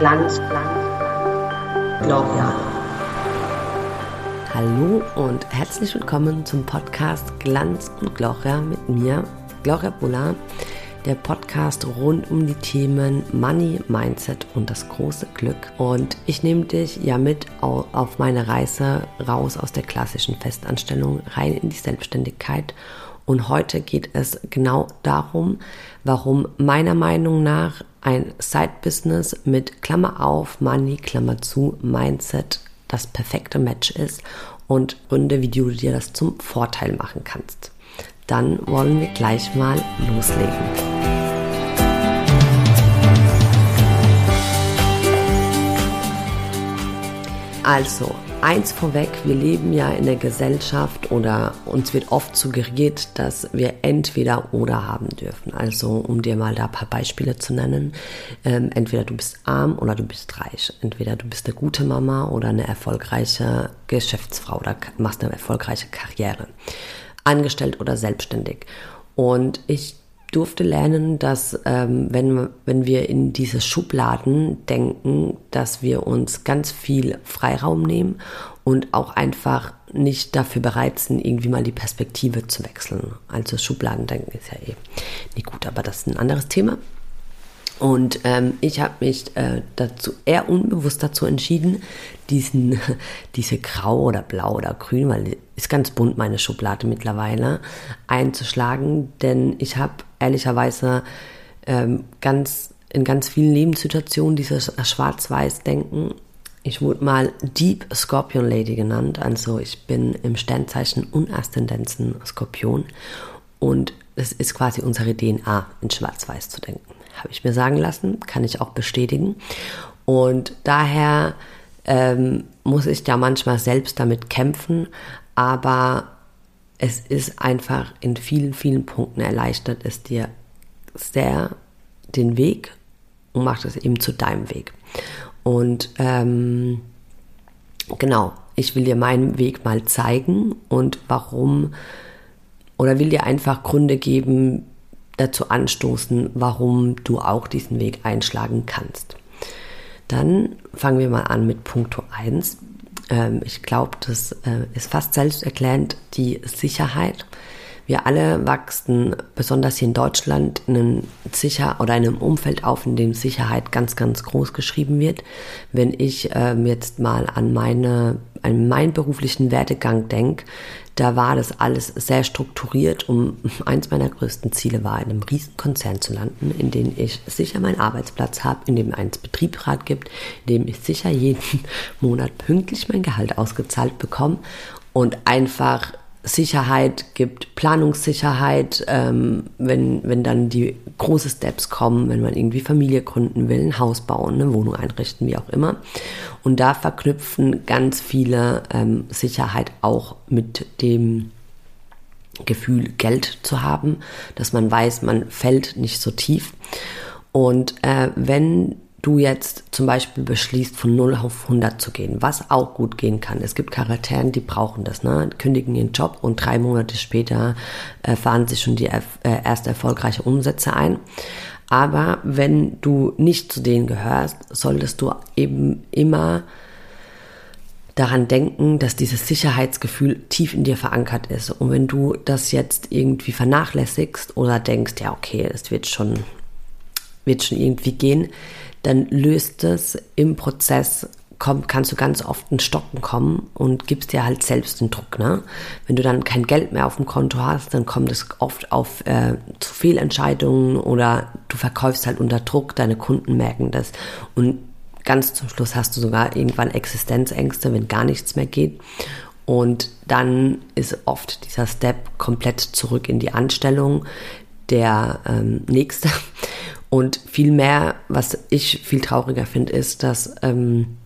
Glanz, Glanz, Gloria. Hallo und herzlich willkommen zum Podcast Glanz und Gloria mit mir, Gloria Bulla, der Podcast rund um die Themen Money, Mindset und das große Glück. Und ich nehme dich ja mit auf meine Reise raus aus der klassischen Festanstellung rein in die Selbstständigkeit. Und heute geht es genau darum, warum meiner Meinung nach ein Side-Business mit Klammer auf, Money, Klammer zu, Mindset das perfekte Match ist und Gründe, wie du dir das zum Vorteil machen kannst. Dann wollen wir gleich mal loslegen. Also, Eins vorweg, wir leben ja in der Gesellschaft oder uns wird oft suggeriert, dass wir entweder oder haben dürfen. Also um dir mal da ein paar Beispiele zu nennen. Ähm, entweder du bist arm oder du bist reich. Entweder du bist eine gute Mama oder eine erfolgreiche Geschäftsfrau oder machst eine erfolgreiche Karriere. Angestellt oder selbstständig. Und ich durfte lernen, dass ähm, wenn, wenn wir in diese Schubladen denken, dass wir uns ganz viel Freiraum nehmen und auch einfach nicht dafür bereit sind, irgendwie mal die Perspektive zu wechseln. Also Schubladendenken ist ja eh nicht gut, aber das ist ein anderes Thema. Und ähm, ich habe mich äh, dazu eher unbewusst dazu entschieden, diesen, diese grau oder blau oder grün, weil ist ganz bunt meine Schublade mittlerweile, einzuschlagen. Denn ich habe ehrlicherweise ähm, ganz in ganz vielen Lebenssituationen dieses Schwarz-Weiß-Denken. Ich wurde mal Deep Scorpion Lady genannt, also ich bin im Sternzeichen und Aszendenzen Skorpion und es ist quasi unsere DNA, in Schwarz-Weiß zu denken habe ich mir sagen lassen, kann ich auch bestätigen. Und daher ähm, muss ich ja manchmal selbst damit kämpfen, aber es ist einfach in vielen, vielen Punkten erleichtert es dir sehr den Weg und macht es eben zu deinem Weg. Und ähm, genau, ich will dir meinen Weg mal zeigen und warum oder will dir einfach Gründe geben, dazu anstoßen, warum du auch diesen Weg einschlagen kannst. Dann fangen wir mal an mit Punkt 1. Ähm, ich glaube, das äh, ist fast selbsterklärend, die Sicherheit. Wir alle wachsen, besonders hier in Deutschland, in einem sicher oder in einem Umfeld auf, in dem Sicherheit ganz, ganz groß geschrieben wird. Wenn ich ähm, jetzt mal an meine, an meinen beruflichen Werdegang denke, da war das alles sehr strukturiert, um eins meiner größten Ziele war, in einem Riesenkonzern zu landen, in dem ich sicher meinen Arbeitsplatz habe, in dem es Betriebsrat gibt, in dem ich sicher jeden Monat pünktlich mein Gehalt ausgezahlt bekomme und einfach Sicherheit gibt, Planungssicherheit, ähm, wenn, wenn dann die große Steps kommen, wenn man irgendwie Familie gründen will, ein Haus bauen, eine Wohnung einrichten, wie auch immer. Und da verknüpfen ganz viele ähm, Sicherheit auch mit dem Gefühl, Geld zu haben, dass man weiß, man fällt nicht so tief. Und äh, wenn du jetzt zum Beispiel beschließt, von 0 auf 100 zu gehen, was auch gut gehen kann. Es gibt Charakteren, die brauchen das, ne? kündigen ihren Job und drei Monate später äh, fahren sich schon die äh, erst erfolgreiche Umsätze ein. Aber wenn du nicht zu denen gehörst, solltest du eben immer daran denken, dass dieses Sicherheitsgefühl tief in dir verankert ist. Und wenn du das jetzt irgendwie vernachlässigst oder denkst, ja, okay, es wird schon, wird schon irgendwie gehen, dann löst es im Prozess komm, kannst du ganz oft in Stocken kommen und gibst dir halt selbst den Druck. Ne? Wenn du dann kein Geld mehr auf dem Konto hast, dann kommt es oft auf äh, zu Fehlentscheidungen oder du verkaufst halt unter Druck, deine Kunden merken das und ganz zum Schluss hast du sogar irgendwann Existenzängste, wenn gar nichts mehr geht. Und dann ist oft dieser Step komplett zurück in die Anstellung der ähm, nächste. Und viel mehr, was ich viel trauriger finde, ist, dass ähm,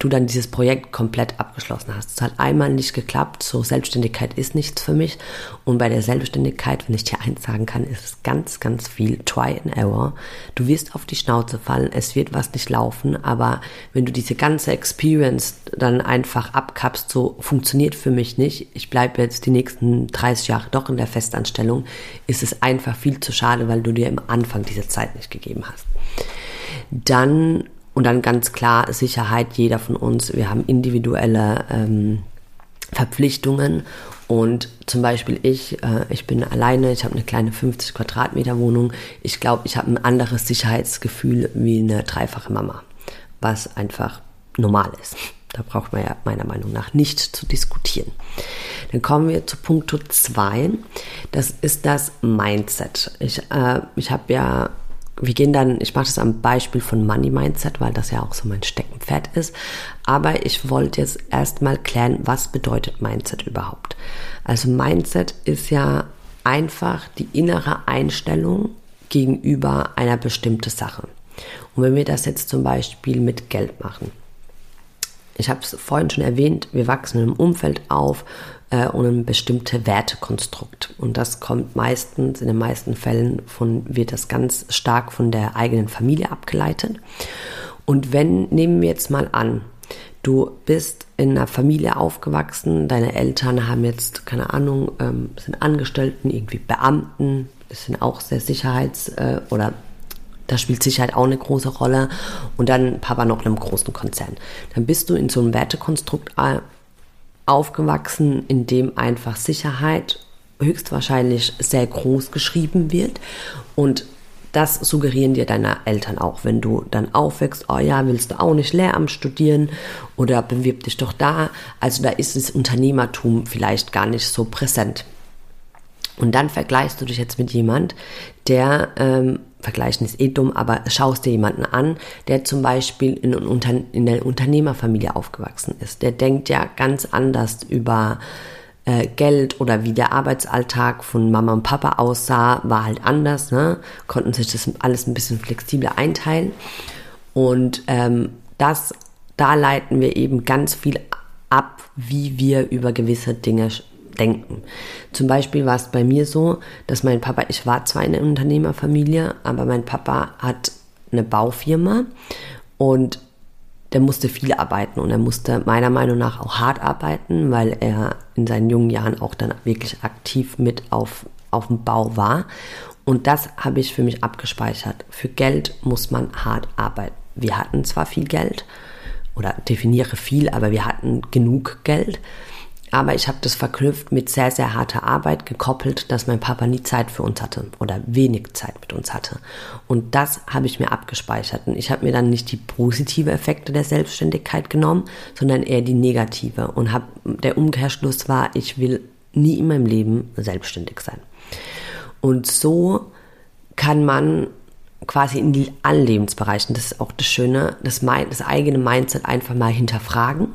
du dann dieses Projekt komplett abgeschlossen hast. Es hat einmal nicht geklappt, so Selbstständigkeit ist nichts für mich. Und bei der Selbstständigkeit, wenn ich dir eins sagen kann, ist es ganz, ganz viel Try and Error. Du wirst auf die Schnauze fallen, es wird was nicht laufen, aber wenn du diese ganze Experience dann einfach abkappst, so funktioniert für mich nicht, ich bleibe jetzt die nächsten 30 Jahre doch in der Festanstellung, ist es einfach viel zu schade, weil du dir im Anfang diese Zeit nicht gegeben hast. Dann und dann ganz klar Sicherheit, jeder von uns, wir haben individuelle ähm, Verpflichtungen und zum Beispiel ich, äh, ich bin alleine, ich habe eine kleine 50 Quadratmeter Wohnung. Ich glaube, ich habe ein anderes Sicherheitsgefühl wie eine dreifache Mama, was einfach normal ist. Da braucht man ja meiner Meinung nach nicht zu diskutieren. Dann kommen wir zu Punkt 2. Das ist das Mindset. Ich, äh, ich habe ja wir gehen dann, ich mache das am Beispiel von Money Mindset, weil das ja auch so mein Steckenpferd ist. Aber ich wollte jetzt erstmal klären, was bedeutet Mindset überhaupt? Also Mindset ist ja einfach die innere Einstellung gegenüber einer bestimmten Sache. Und wenn wir das jetzt zum Beispiel mit Geld machen, ich habe es vorhin schon erwähnt, wir wachsen einem Umfeld auf äh, und ein bestimmtes Wertekonstrukt. Und das kommt meistens, in den meisten Fällen von, wird das ganz stark von der eigenen Familie abgeleitet. Und wenn, nehmen wir jetzt mal an, du bist in einer Familie aufgewachsen, deine Eltern haben jetzt, keine Ahnung, ähm, sind Angestellten, irgendwie Beamten, das sind auch sehr sicherheits- äh, oder da spielt Sicherheit auch eine große Rolle. Und dann Papa noch in einem großen Konzern. Dann bist du in so einem Wertekonstrukt äh, aufgewachsen, in dem einfach Sicherheit höchstwahrscheinlich sehr groß geschrieben wird. Und das suggerieren dir deine Eltern auch, wenn du dann aufwächst, oh ja, willst du auch nicht Lehramt studieren oder bewirb dich doch da. Also da ist das Unternehmertum vielleicht gar nicht so präsent. Und dann vergleichst du dich jetzt mit jemand, der, ähm, vergleichen ist eh dumm, aber schaust dir jemanden an, der zum Beispiel in, in der Unternehmerfamilie aufgewachsen ist. Der denkt ja ganz anders über äh, Geld oder wie der Arbeitsalltag von Mama und Papa aussah, war halt anders, ne? Konnten sich das alles ein bisschen flexibler einteilen. Und ähm, das, da leiten wir eben ganz viel ab, wie wir über gewisse Dinge denken. Zum Beispiel war es bei mir so, dass mein Papa, ich war zwar in einer Unternehmerfamilie, aber mein Papa hat eine Baufirma und der musste viel arbeiten und er musste meiner Meinung nach auch hart arbeiten, weil er in seinen jungen Jahren auch dann wirklich aktiv mit auf, auf dem Bau war. Und das habe ich für mich abgespeichert. Für Geld muss man hart arbeiten. Wir hatten zwar viel Geld oder definiere viel, aber wir hatten genug Geld. Aber ich habe das verknüpft mit sehr, sehr harter Arbeit, gekoppelt, dass mein Papa nie Zeit für uns hatte oder wenig Zeit mit uns hatte. Und das habe ich mir abgespeichert. Und ich habe mir dann nicht die positive Effekte der Selbstständigkeit genommen, sondern eher die negative. Und hab, der Umkehrschluss war, ich will nie in meinem Leben selbstständig sein. Und so kann man quasi in allen Lebensbereichen, das ist auch das Schöne, das, das eigene Mindset einfach mal hinterfragen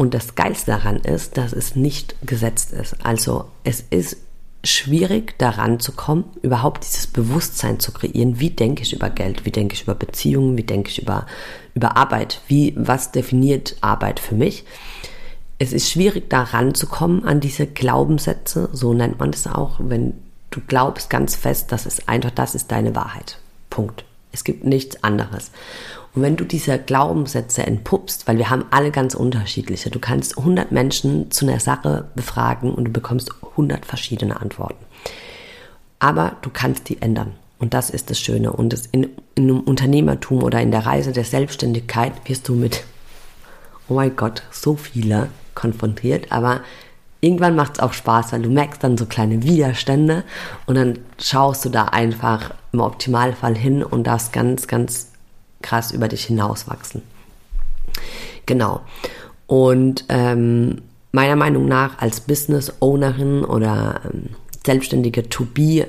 und das Geilste daran ist, dass es nicht gesetzt ist. Also es ist schwierig daran zu kommen, überhaupt dieses Bewusstsein zu kreieren. Wie denke ich über Geld? Wie denke ich über Beziehungen? Wie denke ich über, über Arbeit? Wie, was definiert Arbeit für mich? Es ist schwierig daran zu kommen an diese Glaubenssätze, so nennt man es auch, wenn du glaubst ganz fest, dass es einfach das ist deine Wahrheit. Punkt. Es gibt nichts anderes. Und wenn du diese Glaubenssätze entpuppst, weil wir haben alle ganz unterschiedliche, du kannst 100 Menschen zu einer Sache befragen und du bekommst 100 verschiedene Antworten. Aber du kannst die ändern. Und das ist das Schöne. Und das in, in einem Unternehmertum oder in der Reise der Selbstständigkeit wirst du mit, oh mein Gott, so viele konfrontiert. Aber irgendwann macht es auch Spaß, weil du merkst dann so kleine Widerstände und dann schaust du da einfach im Optimalfall hin und darfst ganz, ganz krass über dich hinauswachsen. Genau. Und ähm, meiner Meinung nach als Business Ownerin oder ähm, selbstständige To Be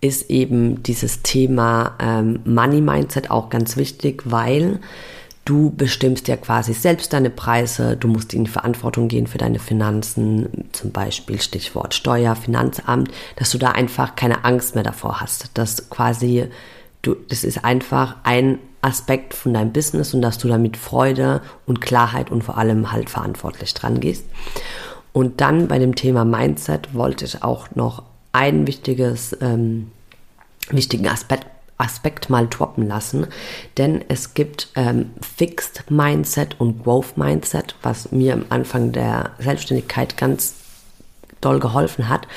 ist eben dieses Thema ähm, Money Mindset auch ganz wichtig, weil du bestimmst ja quasi selbst deine Preise, du musst in die Verantwortung gehen für deine Finanzen, zum Beispiel Stichwort Steuer, Finanzamt, dass du da einfach keine Angst mehr davor hast, dass quasi du, das ist einfach ein Aspekt von deinem Business und dass du da mit Freude und Klarheit und vor allem halt verantwortlich dran gehst. Und dann bei dem Thema Mindset wollte ich auch noch ein wichtiges, ähm, wichtigen Aspekt, Aspekt mal droppen lassen, denn es gibt ähm, Fixed Mindset und Growth Mindset, was mir am Anfang der Selbstständigkeit ganz doll geholfen hat.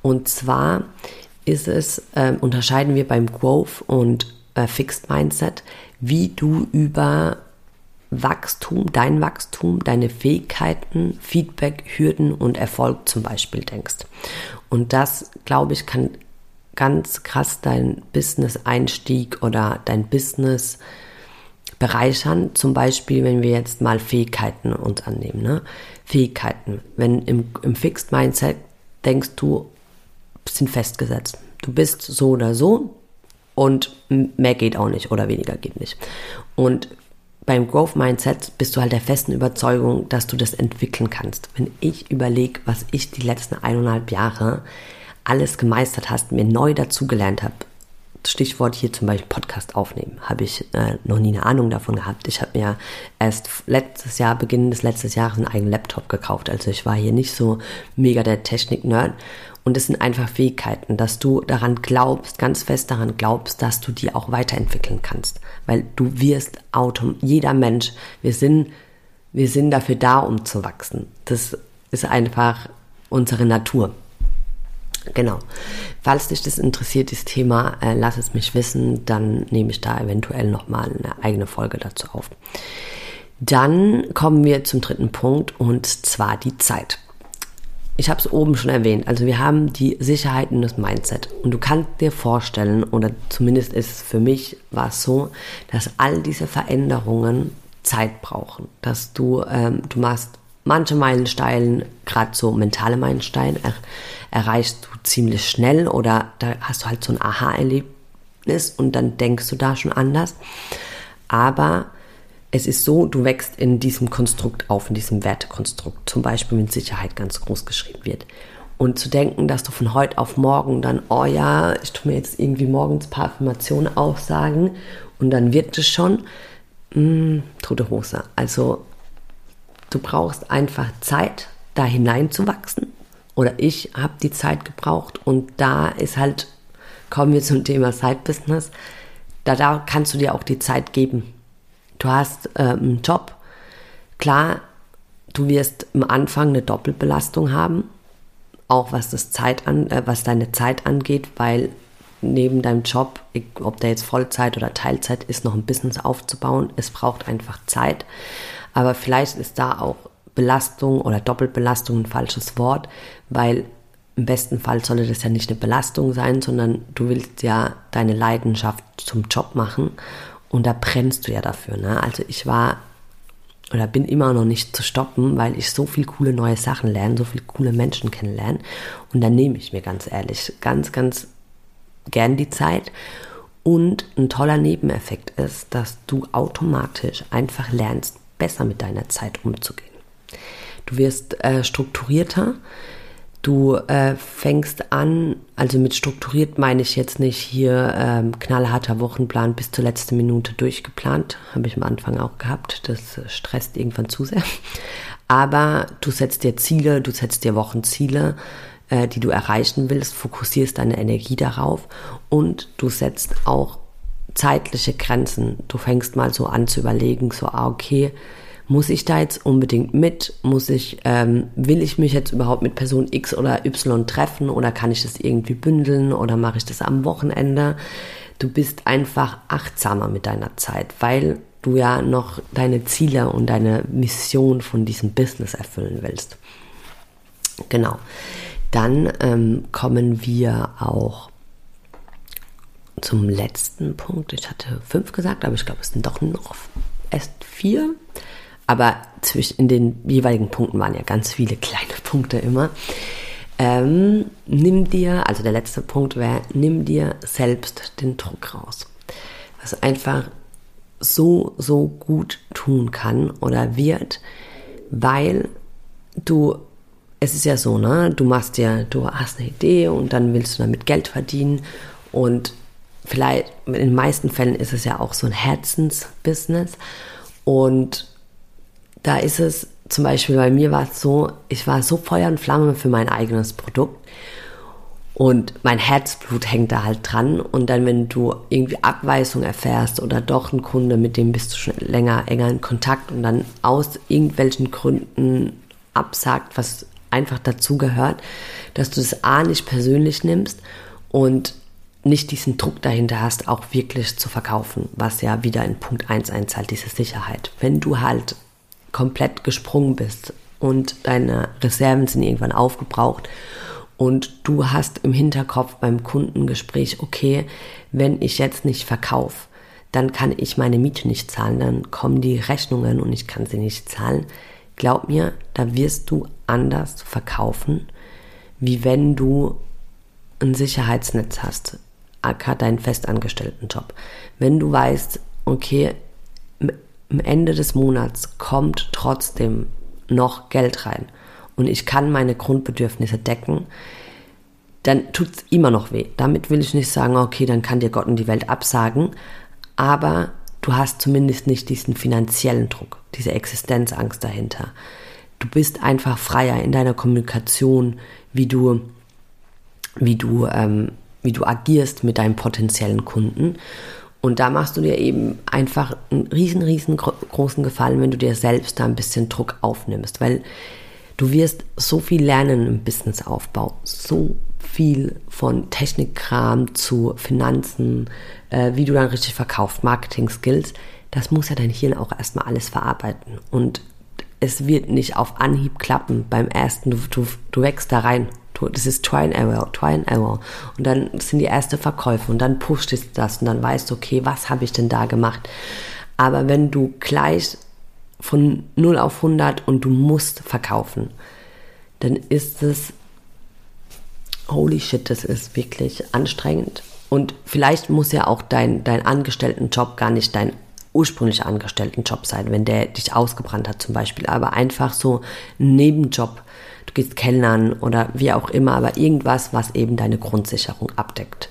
Und zwar ist es, äh, unterscheiden wir beim Growth und äh, Fixed Mindset, wie du über Wachstum, dein Wachstum, deine Fähigkeiten, Feedback, Hürden und Erfolg zum Beispiel denkst. Und das, glaube ich, kann ganz krass dein Business-Einstieg oder dein Business bereichern. Zum Beispiel, wenn wir jetzt mal Fähigkeiten uns annehmen. Ne? Fähigkeiten. Wenn im, im Fixed Mindset denkst du, sind festgesetzt. Du bist so oder so und mehr geht auch nicht oder weniger geht nicht. Und beim Growth Mindset bist du halt der festen Überzeugung, dass du das entwickeln kannst. Wenn ich überlege, was ich die letzten eineinhalb Jahre alles gemeistert hast, mir neu dazugelernt habe, Stichwort hier zum Beispiel Podcast aufnehmen, habe ich äh, noch nie eine Ahnung davon gehabt. Ich habe mir erst letztes Jahr, Beginn des letzten Jahres, einen eigenen Laptop gekauft. Also ich war hier nicht so mega der Technik-Nerd. Und es sind einfach Fähigkeiten, dass du daran glaubst, ganz fest daran glaubst, dass du die auch weiterentwickeln kannst. Weil du wirst autom, jeder Mensch, wir sind, wir sind dafür da, um zu wachsen. Das ist einfach unsere Natur. Genau. Falls dich das interessiert, das Thema, äh, lass es mich wissen, dann nehme ich da eventuell nochmal eine eigene Folge dazu auf. Dann kommen wir zum dritten Punkt und zwar die Zeit. Ich habe es oben schon erwähnt, also wir haben die Sicherheit und das Mindset. Und du kannst dir vorstellen, oder zumindest ist es für mich war es so, dass all diese Veränderungen Zeit brauchen. Dass du, ähm, du machst manche Meilensteine, gerade so mentale Meilensteine, er, erreichst du ziemlich schnell oder da hast du halt so ein Aha-Erlebnis und dann denkst du da schon anders. Aber es ist so, du wächst in diesem Konstrukt auf, in diesem Wertekonstrukt, zum Beispiel mit Sicherheit ganz groß geschrieben wird. Und zu denken, dass du von heute auf morgen dann, oh ja, ich tue mir jetzt irgendwie morgens ein paar Affirmationen aufsagen und dann wird es schon, mh, mm, tote Hose. Also Du brauchst einfach Zeit, da hineinzuwachsen. Oder ich habe die Zeit gebraucht und da ist halt, kommen wir zum Thema Side-Business, da, da kannst du dir auch die Zeit geben. Du hast äh, einen Job. Klar, du wirst am Anfang eine Doppelbelastung haben, auch was das Zeit an, äh, was deine Zeit angeht, weil neben deinem Job, ob der jetzt Vollzeit oder Teilzeit ist, noch ein Business aufzubauen, es braucht einfach Zeit. Aber vielleicht ist da auch Belastung oder Doppelbelastung ein falsches Wort, weil im besten Fall sollte das ja nicht eine Belastung sein, sondern du willst ja deine Leidenschaft zum Job machen und da brennst du ja dafür. Ne? Also ich war oder bin immer noch nicht zu stoppen, weil ich so viel coole neue Sachen lerne, so viele coole Menschen kennenlerne und dann nehme ich mir ganz ehrlich ganz, ganz gern die Zeit. Und ein toller Nebeneffekt ist, dass du automatisch einfach lernst, besser mit deiner Zeit umzugehen. Du wirst äh, strukturierter. Du äh, fängst an, also mit strukturiert meine ich jetzt nicht hier ähm, knallharter Wochenplan bis zur letzten Minute durchgeplant. Habe ich am Anfang auch gehabt. Das äh, stresst irgendwann zu sehr. Aber du setzt dir Ziele, du setzt dir Wochenziele, äh, die du erreichen willst, fokussierst deine Energie darauf und du setzt auch zeitliche Grenzen. Du fängst mal so an zu überlegen, so, ah, okay, muss ich da jetzt unbedingt mit? Muss ich, ähm, will ich mich jetzt überhaupt mit Person X oder Y treffen oder kann ich das irgendwie bündeln oder mache ich das am Wochenende? Du bist einfach achtsamer mit deiner Zeit, weil du ja noch deine Ziele und deine Mission von diesem Business erfüllen willst. Genau. Dann ähm, kommen wir auch zum letzten Punkt. Ich hatte fünf gesagt, aber ich glaube, es sind doch noch erst vier. Aber zwischen in den jeweiligen Punkten waren ja ganz viele kleine Punkte immer. Ähm, nimm dir, also der letzte Punkt wäre, nimm dir selbst den Druck raus. Was einfach so, so gut tun kann oder wird, weil du, es ist ja so, ne, du machst dir, du hast eine Idee und dann willst du damit Geld verdienen und vielleicht, in den meisten Fällen ist es ja auch so ein Herzensbusiness. Und da ist es zum Beispiel bei mir war es so, ich war so Feuer und Flamme für mein eigenes Produkt. Und mein Herzblut hängt da halt dran. Und dann, wenn du irgendwie Abweisung erfährst oder doch ein Kunde, mit dem bist du schon länger, enger in Kontakt und dann aus irgendwelchen Gründen absagt, was einfach dazu gehört, dass du das A nicht persönlich nimmst und nicht diesen Druck dahinter hast, auch wirklich zu verkaufen, was ja wieder in Punkt 1 einzahlt, diese Sicherheit. Wenn du halt komplett gesprungen bist und deine Reserven sind irgendwann aufgebraucht und du hast im Hinterkopf beim Kundengespräch, okay, wenn ich jetzt nicht verkaufe, dann kann ich meine Miete nicht zahlen, dann kommen die Rechnungen und ich kann sie nicht zahlen. Glaub mir, da wirst du anders verkaufen, wie wenn du ein Sicherheitsnetz hast, aka deinen festangestellten Job. Wenn du weißt, okay, am Ende des Monats kommt trotzdem noch Geld rein und ich kann meine Grundbedürfnisse decken, dann tut es immer noch weh. Damit will ich nicht sagen, okay, dann kann dir Gott und die Welt absagen, aber du hast zumindest nicht diesen finanziellen Druck, diese Existenzangst dahinter. Du bist einfach freier in deiner Kommunikation, wie du, wie du, ähm, wie du agierst mit deinem potenziellen Kunden. Und da machst du dir eben einfach einen riesen, riesengroßen Gefallen, wenn du dir selbst da ein bisschen Druck aufnimmst, weil du wirst so viel lernen im Businessaufbau, so viel von Technikkram zu Finanzen, äh, wie du dann richtig verkaufst, Marketing-Skills. Das muss ja dein Hirn auch erstmal alles verarbeiten. Und es wird nicht auf Anhieb klappen beim ersten. Du, du, du wächst da rein. Du, das ist Try and Error, Try and Error. Und dann sind die ersten Verkäufe und dann pusht es das und dann weißt du, okay, was habe ich denn da gemacht? Aber wenn du gleich von 0 auf 100 und du musst verkaufen, dann ist es holy shit, das ist wirklich anstrengend. Und vielleicht muss ja auch dein, dein Angestelltenjob gar nicht dein ursprünglich Angestelltenjob sein, wenn der dich ausgebrannt hat zum Beispiel, aber einfach so ein Nebenjob. Du gehst Kellnern oder wie auch immer, aber irgendwas, was eben deine Grundsicherung abdeckt.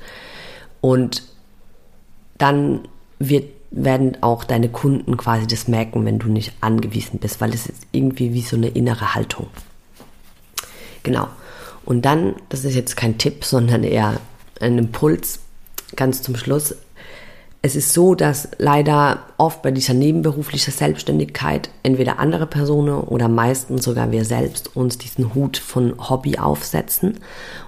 Und dann wird, werden auch deine Kunden quasi das merken, wenn du nicht angewiesen bist, weil es ist irgendwie wie so eine innere Haltung. Genau. Und dann, das ist jetzt kein Tipp, sondern eher ein Impuls, ganz zum Schluss. Es ist so, dass leider oft bei dieser nebenberuflichen Selbstständigkeit entweder andere Personen oder meistens sogar wir selbst uns diesen Hut von Hobby aufsetzen.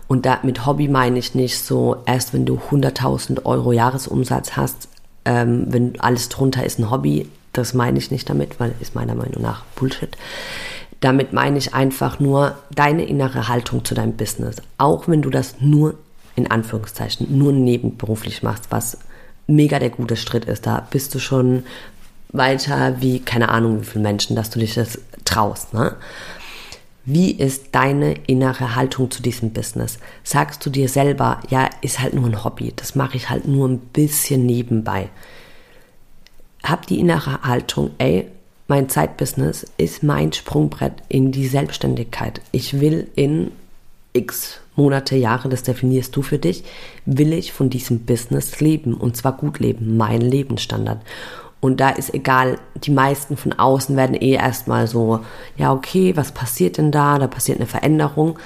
Und da, mit Hobby meine ich nicht so, erst wenn du 100.000 Euro Jahresumsatz hast, ähm, wenn alles drunter ist ein Hobby, das meine ich nicht damit, weil ist meiner Meinung nach Bullshit. Damit meine ich einfach nur deine innere Haltung zu deinem Business. Auch wenn du das nur in Anführungszeichen nur nebenberuflich machst, was mega der gute Schritt ist. Da bist du schon weiter wie, keine Ahnung, wie viele Menschen, dass du dich das traust. Ne? Wie ist deine innere Haltung zu diesem Business? Sagst du dir selber, ja, ist halt nur ein Hobby, das mache ich halt nur ein bisschen nebenbei. Hab die innere Haltung, ey, mein Zeitbusiness ist mein Sprungbrett in die Selbstständigkeit. Ich will in x Monate, Jahre, das definierst du für dich, will ich von diesem Business leben und zwar gut leben, mein Lebensstandard. Und da ist egal, die meisten von außen werden eh erstmal so, ja, okay, was passiert denn da? Da passiert eine Veränderung.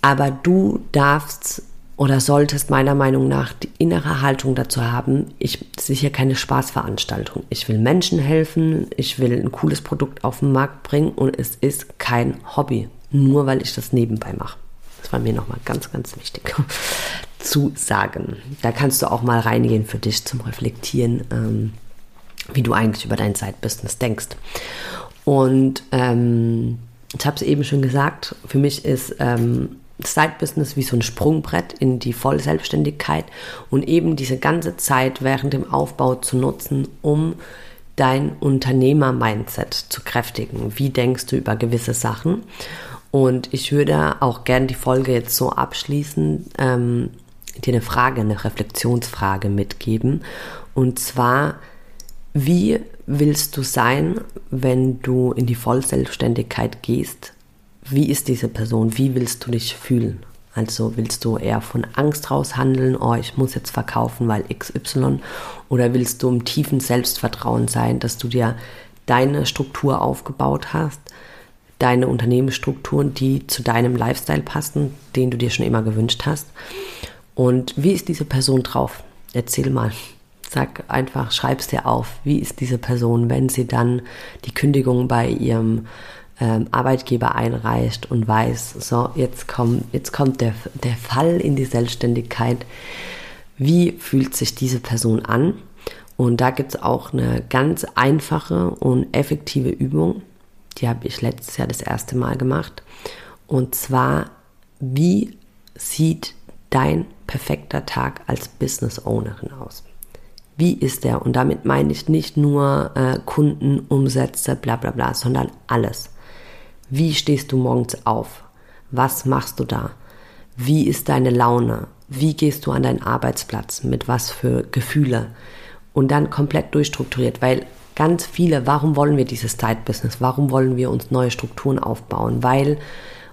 Aber du darfst oder solltest meiner Meinung nach die innere Haltung dazu haben, ich das keine Spaßveranstaltung. Ich will Menschen helfen, ich will ein cooles Produkt auf den Markt bringen und es ist kein Hobby, nur weil ich das nebenbei mache. Das war mir nochmal ganz, ganz wichtig zu sagen. Da kannst du auch mal reingehen für dich zum Reflektieren, ähm, wie du eigentlich über dein Zeitbusiness denkst. Und ähm, ich habe es eben schon gesagt, für mich ist ähm, Side-Business wie so ein Sprungbrett in die Vollselbstständigkeit und eben diese ganze Zeit während dem Aufbau zu nutzen, um dein Unternehmer-Mindset zu kräftigen. Wie denkst du über gewisse Sachen? Und ich würde auch gerne die Folge jetzt so abschließen, ähm, dir eine Frage, eine Reflexionsfrage mitgeben. Und zwar, wie willst du sein, wenn du in die Vollselbstständigkeit gehst? wie ist diese Person, wie willst du dich fühlen? Also willst du eher von Angst raus handeln, oh, ich muss jetzt verkaufen, weil XY, oder willst du im tiefen Selbstvertrauen sein, dass du dir deine Struktur aufgebaut hast, deine Unternehmensstrukturen, die zu deinem Lifestyle passen, den du dir schon immer gewünscht hast? Und wie ist diese Person drauf? Erzähl mal. Sag einfach, schreib es dir auf. Wie ist diese Person, wenn sie dann die Kündigung bei ihrem ähm, Arbeitgeber einreicht und weiß, so, jetzt, komm, jetzt kommt der, der Fall in die Selbstständigkeit. Wie fühlt sich diese Person an? Und da gibt es auch eine ganz einfache und effektive Übung. Die habe ich letztes Jahr das erste Mal gemacht. Und zwar, wie sieht dein perfekter Tag als Business Ownerin aus? Wie ist der? Und damit meine ich nicht nur äh, Kunden, Umsätze, bla bla bla, sondern alles. Wie stehst du morgens auf? Was machst du da? Wie ist deine Laune? Wie gehst du an deinen Arbeitsplatz? Mit was für Gefühle? Und dann komplett durchstrukturiert, weil ganz viele, warum wollen wir dieses Zeitbusiness? Warum wollen wir uns neue Strukturen aufbauen? Weil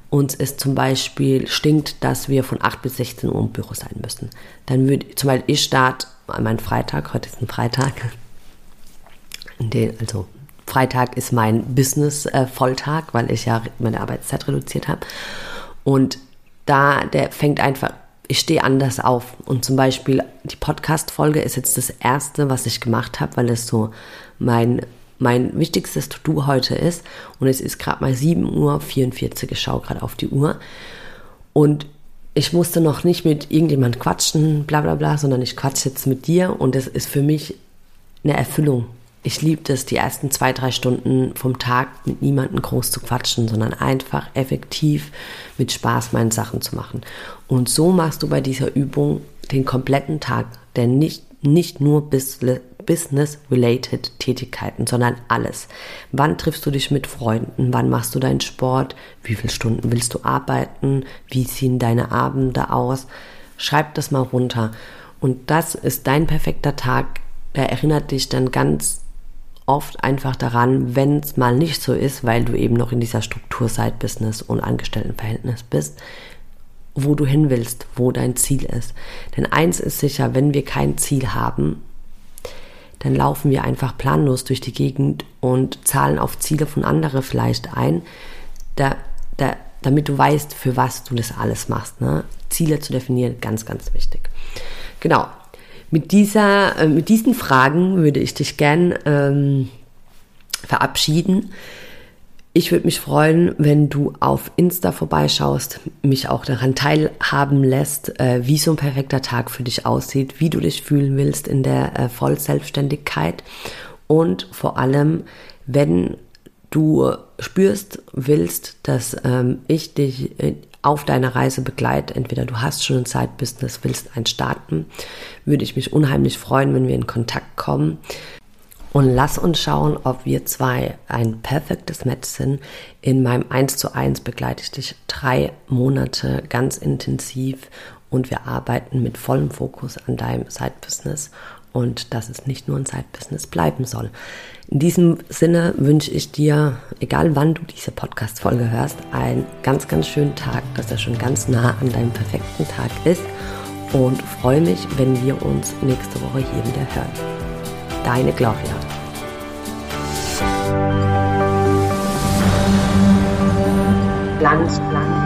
uns es zum Beispiel stinkt, dass wir von 8 bis 16 Uhr im Büro sein müssen. Dann würde zum Beispiel ich starte an Freitag, heute ist ein Freitag, den, also Freitag ist mein Business-Volltag, äh, weil ich ja meine Arbeitszeit reduziert habe. Und da, der fängt einfach, ich stehe anders auf. Und zum Beispiel die Podcast-Folge ist jetzt das erste, was ich gemacht habe, weil es so mein, mein wichtigstes To-Do heute ist. Und es ist gerade mal 7.44 Uhr, ich schaue gerade auf die Uhr. Und ich musste noch nicht mit irgendjemand quatschen, bla bla bla, sondern ich quatsche jetzt mit dir und es ist für mich eine Erfüllung ich liebe das, die ersten zwei, drei Stunden vom Tag mit niemandem groß zu quatschen, sondern einfach effektiv mit Spaß meine Sachen zu machen. Und so machst du bei dieser Übung den kompletten Tag, denn nicht, nicht nur Business-related Tätigkeiten, sondern alles. Wann triffst du dich mit Freunden? Wann machst du deinen Sport? Wie viele Stunden willst du arbeiten? Wie sehen deine Abende aus? Schreib das mal runter. Und das ist dein perfekter Tag. Er erinnert dich dann ganz oft einfach daran, wenn es mal nicht so ist, weil du eben noch in dieser Struktur Side-Business und Angestelltenverhältnis bist, wo du hin willst, wo dein Ziel ist. Denn eins ist sicher, wenn wir kein Ziel haben, dann laufen wir einfach planlos durch die Gegend und zahlen auf Ziele von anderen vielleicht ein, da, da, damit du weißt, für was du das alles machst. Ne? Ziele zu definieren, ganz, ganz wichtig. Genau, mit, dieser, äh, mit diesen Fragen würde ich dich gern ähm, verabschieden. Ich würde mich freuen, wenn du auf Insta vorbeischaust, mich auch daran teilhaben lässt, äh, wie so ein perfekter Tag für dich aussieht, wie du dich fühlen willst in der äh, Vollselbstständigkeit und vor allem, wenn du spürst, willst, dass ähm, ich dich auf deiner Reise begleite. Entweder du hast schon ein Zeitbusiness, willst ein starten, würde ich mich unheimlich freuen, wenn wir in Kontakt kommen. Und lass uns schauen, ob wir zwei ein perfektes Match sind. In meinem 1 zu 1 begleite ich dich drei Monate ganz intensiv und wir arbeiten mit vollem Fokus an deinem Side-Business und dass es nicht nur ein Side-Business bleiben soll. In diesem Sinne wünsche ich dir, egal wann du diese Podcast-Folge hörst, einen ganz, ganz schönen Tag, dass er schon ganz nah an deinem perfekten Tag ist und freue mich, wenn wir uns nächste Woche hier wieder hören. Deine Gloria. Glanz, Gloria.